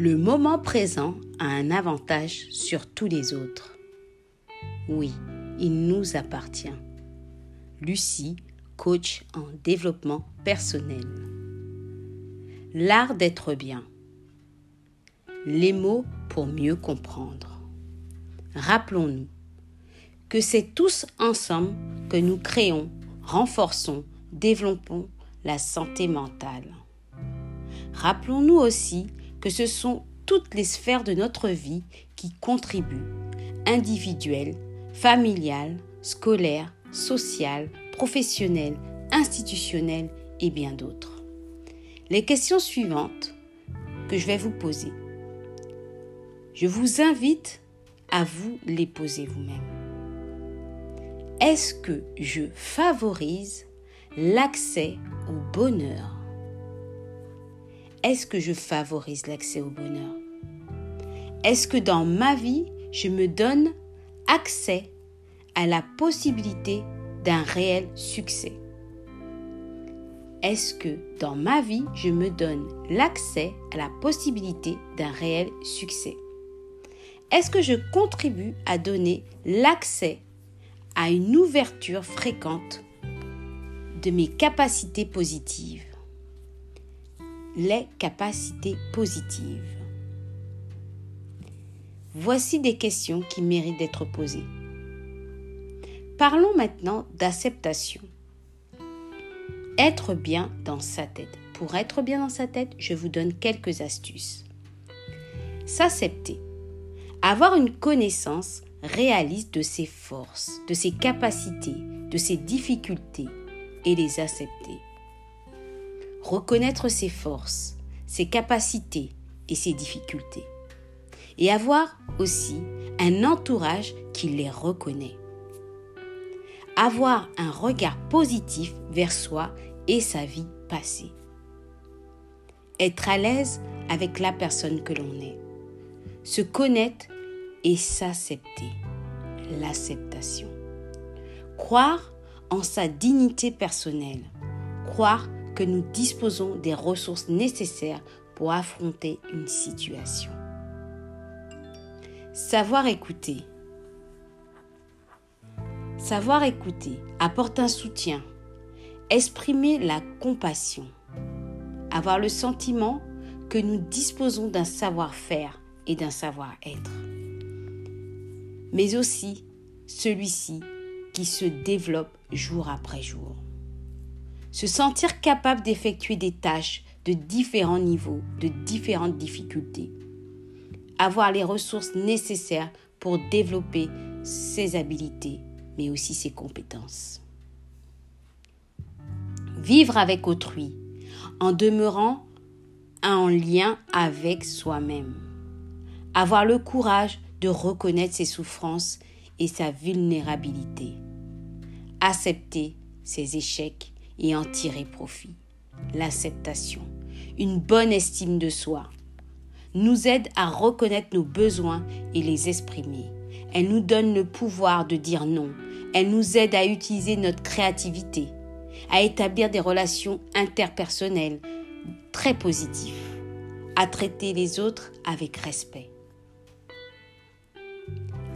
Le moment présent a un avantage sur tous les autres. Oui, il nous appartient. Lucie, coach en développement personnel. L'art d'être bien. Les mots pour mieux comprendre. Rappelons-nous que c'est tous ensemble que nous créons, renforçons, développons la santé mentale. Rappelons-nous aussi que ce sont toutes les sphères de notre vie qui contribuent, individuelles, familiales, scolaires, sociales, professionnelles, institutionnelles et bien d'autres. Les questions suivantes que je vais vous poser. Je vous invite à vous les poser vous-même. Est-ce que je favorise l'accès au bonheur? Est-ce que je favorise l'accès au bonheur? Est-ce que dans ma vie, je me donne accès à la possibilité d'un réel succès? Est-ce que dans ma vie, je me donne l'accès à la possibilité d'un réel succès? Est-ce que je contribue à donner l'accès à une ouverture fréquente de mes capacités positives? Les capacités positives. Voici des questions qui méritent d'être posées. Parlons maintenant d'acceptation. Être bien dans sa tête. Pour être bien dans sa tête, je vous donne quelques astuces. S'accepter. Avoir une connaissance réaliste de ses forces, de ses capacités, de ses difficultés et les accepter reconnaître ses forces, ses capacités et ses difficultés. Et avoir aussi un entourage qui les reconnaît. Avoir un regard positif vers soi et sa vie passée. Être à l'aise avec la personne que l'on est. Se connaître et s'accepter. L'acceptation. Croire en sa dignité personnelle. Croire que nous disposons des ressources nécessaires pour affronter une situation. Savoir écouter. Savoir écouter apporte un soutien, exprimer la compassion, avoir le sentiment que nous disposons d'un savoir-faire et d'un savoir-être, mais aussi celui-ci qui se développe jour après jour se sentir capable d'effectuer des tâches de différents niveaux, de différentes difficultés, avoir les ressources nécessaires pour développer ses habilités, mais aussi ses compétences. Vivre avec autrui en demeurant en lien avec soi-même. Avoir le courage de reconnaître ses souffrances et sa vulnérabilité. Accepter ses échecs et en tirer profit. L'acceptation, une bonne estime de soi, nous aide à reconnaître nos besoins et les exprimer. Elle nous donne le pouvoir de dire non. Elle nous aide à utiliser notre créativité, à établir des relations interpersonnelles très positives, à traiter les autres avec respect.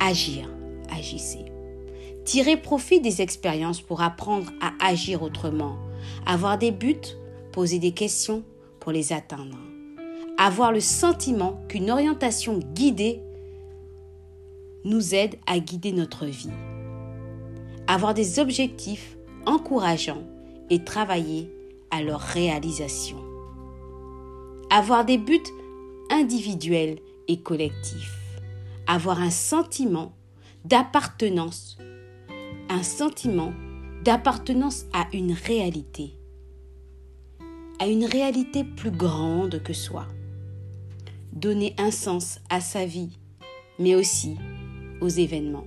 Agir, agissez. Tirer profit des expériences pour apprendre à agir autrement. Avoir des buts, poser des questions pour les atteindre. Avoir le sentiment qu'une orientation guidée nous aide à guider notre vie. Avoir des objectifs encourageants et travailler à leur réalisation. Avoir des buts individuels et collectifs. Avoir un sentiment d'appartenance un sentiment d'appartenance à une réalité, à une réalité plus grande que soi. Donner un sens à sa vie, mais aussi aux événements.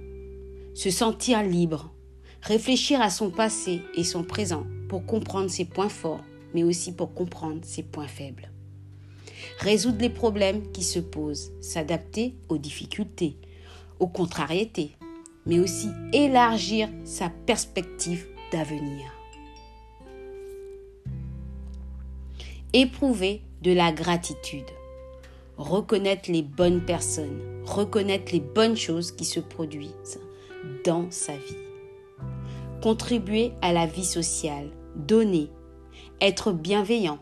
Se sentir libre, réfléchir à son passé et son présent pour comprendre ses points forts, mais aussi pour comprendre ses points faibles. Résoudre les problèmes qui se posent, s'adapter aux difficultés, aux contrariétés, mais aussi élargir sa perspective d'avenir. Éprouver de la gratitude. reconnaître les bonnes personnes, reconnaître les bonnes choses qui se produisent dans sa vie. Contribuer à la vie sociale, donner, être bienveillant,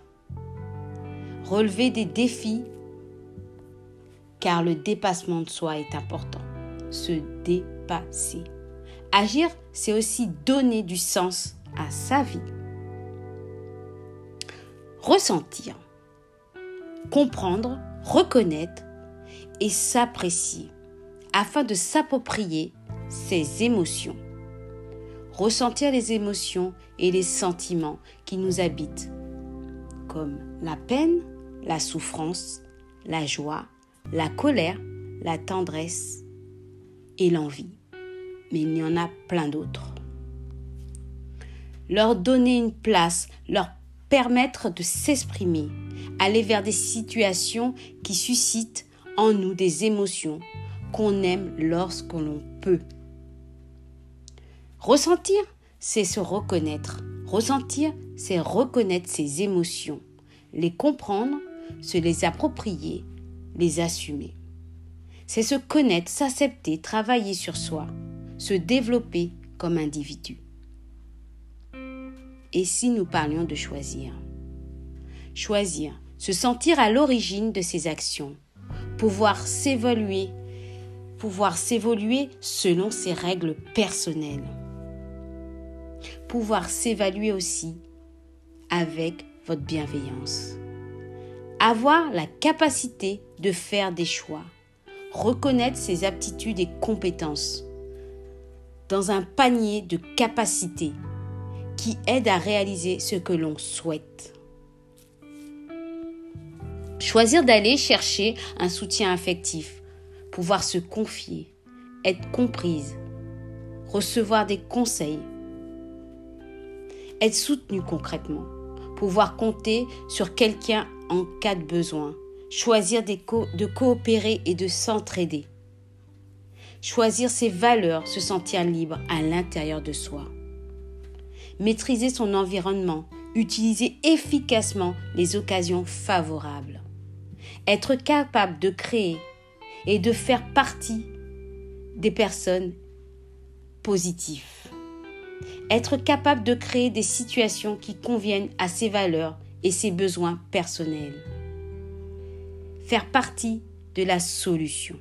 relever des défis car le dépassement de soi est important. Se Agir, c'est aussi donner du sens à sa vie. Ressentir, comprendre, reconnaître et s'apprécier afin de s'approprier ses émotions. Ressentir les émotions et les sentiments qui nous habitent, comme la peine, la souffrance, la joie, la colère, la tendresse et l'envie. Mais il y en a plein d'autres. Leur donner une place, leur permettre de s'exprimer, aller vers des situations qui suscitent en nous des émotions qu'on aime lorsque l'on peut. Ressentir, c'est se reconnaître. Ressentir, c'est reconnaître ses émotions, les comprendre, se les approprier, les assumer. C'est se connaître, s'accepter, travailler sur soi, se développer comme individu. Et si nous parlions de choisir? Choisir, se sentir à l'origine de ses actions, pouvoir s'évoluer, pouvoir s'évoluer selon ses règles personnelles, pouvoir s'évaluer aussi avec votre bienveillance, avoir la capacité de faire des choix, reconnaître ses aptitudes et compétences dans un panier de capacités qui aident à réaliser ce que l'on souhaite. Choisir d'aller chercher un soutien affectif, pouvoir se confier, être comprise, recevoir des conseils, être soutenu concrètement, pouvoir compter sur quelqu'un en cas de besoin, choisir de coopérer et de s'entraider, choisir ses valeurs, se sentir libre à l'intérieur de soi, maîtriser son environnement, utiliser efficacement les occasions favorables être capable de créer et de faire partie des personnes positives. Être capable de créer des situations qui conviennent à ses valeurs et ses besoins personnels. Faire partie de la solution.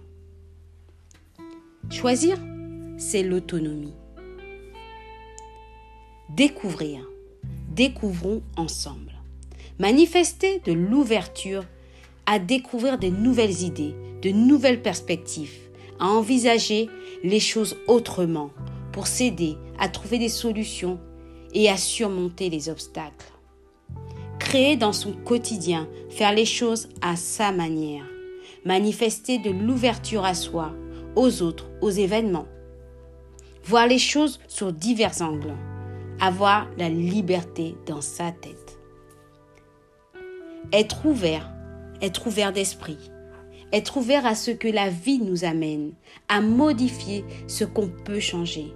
Choisir, c'est l'autonomie. Découvrir. Découvrons ensemble. Manifester de l'ouverture à découvrir de nouvelles idées, de nouvelles perspectives, à envisager les choses autrement pour s'aider à trouver des solutions et à surmonter les obstacles. Créer dans son quotidien, faire les choses à sa manière, manifester de l'ouverture à soi, aux autres, aux événements. Voir les choses sur divers angles, avoir la liberté dans sa tête. Être ouvert être ouvert d'esprit, être ouvert à ce que la vie nous amène, à modifier ce qu'on peut changer,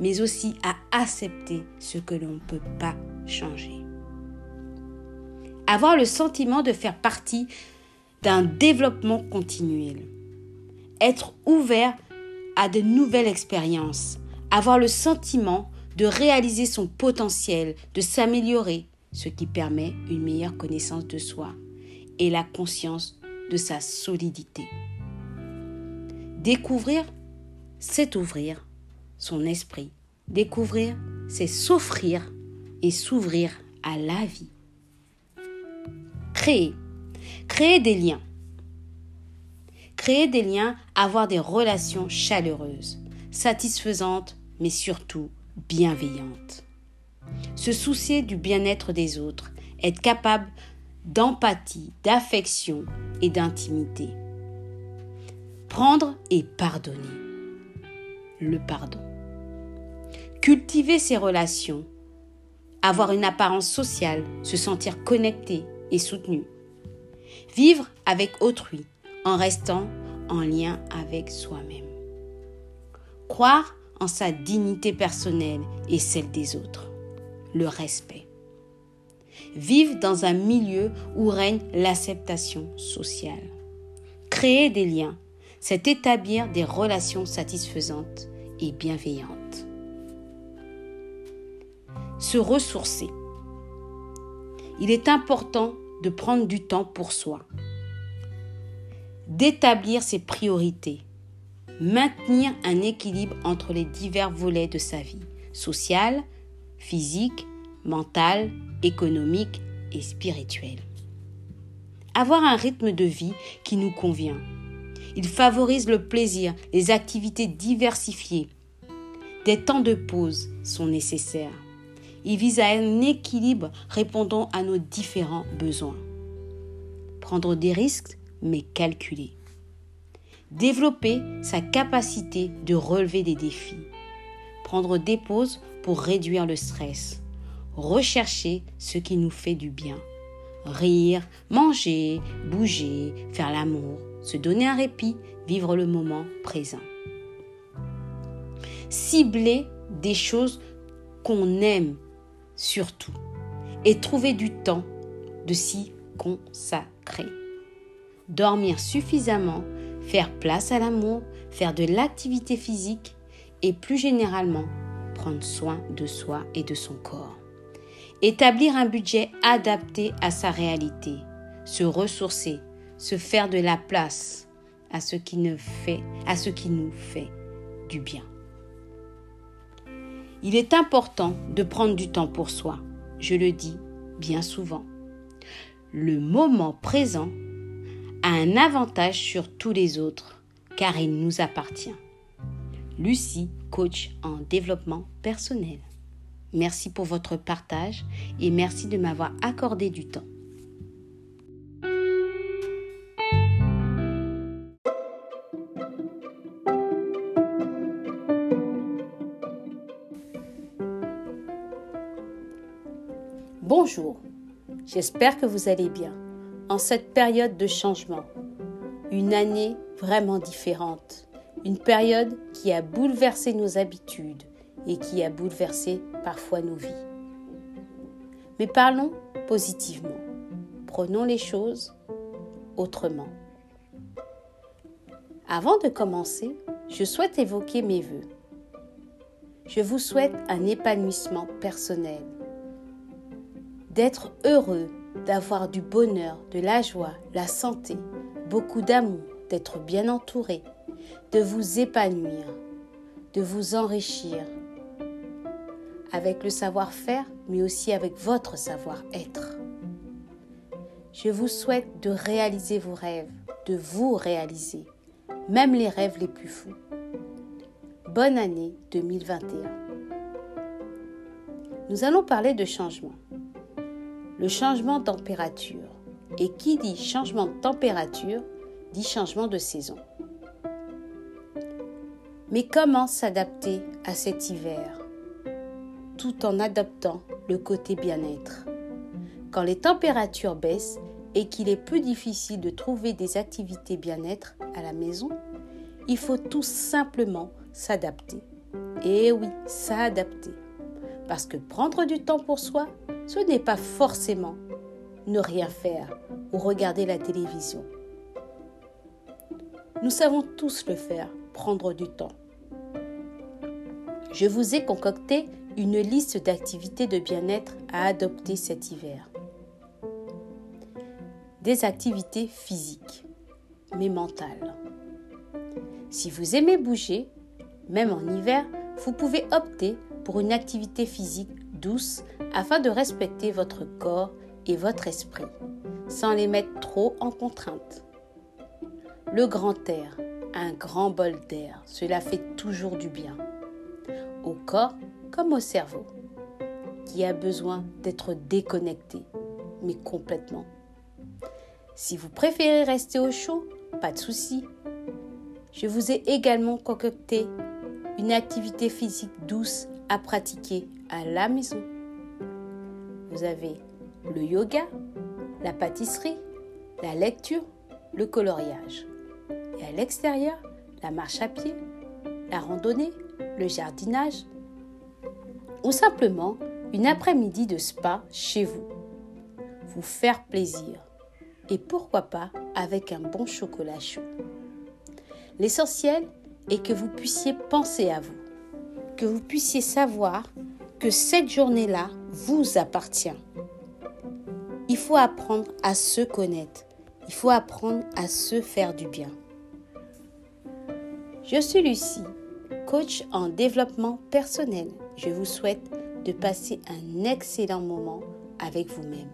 mais aussi à accepter ce que l'on ne peut pas changer. Avoir le sentiment de faire partie d'un développement continuel. Être ouvert à de nouvelles expériences. Avoir le sentiment de réaliser son potentiel, de s'améliorer, ce qui permet une meilleure connaissance de soi et la conscience de sa solidité. Découvrir, c'est ouvrir son esprit. Découvrir, c'est s'offrir et s'ouvrir à la vie. Créer. Créer des liens. Créer des liens, avoir des relations chaleureuses, satisfaisantes, mais surtout bienveillantes. Se soucier du bien-être des autres, être capable d'empathie, d'affection et d'intimité. Prendre et pardonner. Le pardon. Cultiver ses relations. Avoir une apparence sociale, se sentir connecté et soutenu. Vivre avec autrui en restant en lien avec soi-même. Croire en sa dignité personnelle et celle des autres. Le respect vivent dans un milieu où règne l'acceptation sociale. Créer des liens, c'est établir des relations satisfaisantes et bienveillantes. Se ressourcer. Il est important de prendre du temps pour soi, d'établir ses priorités, maintenir un équilibre entre les divers volets de sa vie, sociale, physique, mentale, économique et spirituelle. Avoir un rythme de vie qui nous convient. Il favorise le plaisir, les activités diversifiées. Des temps de pause sont nécessaires. Il vise à un équilibre répondant à nos différents besoins. Prendre des risques, mais calculer. Développer sa capacité de relever des défis. Prendre des pauses pour réduire le stress. Rechercher ce qui nous fait du bien. Rire, manger, bouger, faire l'amour, se donner un répit, vivre le moment présent. Cibler des choses qu'on aime surtout et trouver du temps de s'y consacrer. Dormir suffisamment, faire place à l'amour, faire de l'activité physique et plus généralement prendre soin de soi et de son corps. Établir un budget adapté à sa réalité, se ressourcer, se faire de la place à ce qui, ne fait, à ce qui nous fait du bien. Il est important de prendre du temps pour soi, je le dis bien souvent. Le moment présent a un avantage sur tous les autres, car il nous appartient. Lucie, coach en développement personnel. Merci pour votre partage et merci de m'avoir accordé du temps. Bonjour, j'espère que vous allez bien en cette période de changement. Une année vraiment différente, une période qui a bouleversé nos habitudes et qui a bouleversé parfois nos vies. Mais parlons positivement, prenons les choses autrement. Avant de commencer, je souhaite évoquer mes voeux. Je vous souhaite un épanouissement personnel d'être heureux, d'avoir du bonheur, de la joie, la santé, beaucoup d'amour, d'être bien entouré, de vous épanouir, de vous enrichir avec le savoir-faire, mais aussi avec votre savoir-être. Je vous souhaite de réaliser vos rêves, de vous réaliser, même les rêves les plus fous. Bonne année 2021. Nous allons parler de changement le changement de température. Et qui dit changement de température dit changement de saison. Mais comment s'adapter à cet hiver? Tout en adoptant le côté bien-être Quand les températures baissent et qu'il est plus difficile de trouver des activités bien-être à la maison, il faut tout simplement s'adapter. Et oui, s'adapter. Parce que prendre du temps pour soi, ce n'est pas forcément ne rien faire ou regarder la télévision. Nous savons tous le faire, prendre du temps. Je vous ai concocté une liste d'activités de bien-être à adopter cet hiver. Des activités physiques, mais mentales. Si vous aimez bouger, même en hiver, vous pouvez opter pour une activité physique douce afin de respecter votre corps et votre esprit, sans les mettre trop en contrainte. Le grand air, un grand bol d'air, cela fait toujours du bien, au corps comme au cerveau, qui a besoin d'être déconnecté, mais complètement. Si vous préférez rester au chaud, pas de souci. Je vous ai également concocté une activité physique douce à pratiquer à la maison. Vous avez le yoga, la pâtisserie, la lecture, le coloriage. Et à l'extérieur, la marche à pied, la randonnée, le jardinage ou simplement une après-midi de spa chez vous. Vous faire plaisir et pourquoi pas avec un bon chocolat chaud. L'essentiel est que vous puissiez penser à vous, que vous puissiez savoir que cette journée-là vous appartient. Il faut apprendre à se connaître. Il faut apprendre à se faire du bien. Je suis Lucie, coach en développement personnel. Je vous souhaite de passer un excellent moment avec vous-même.